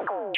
Oh.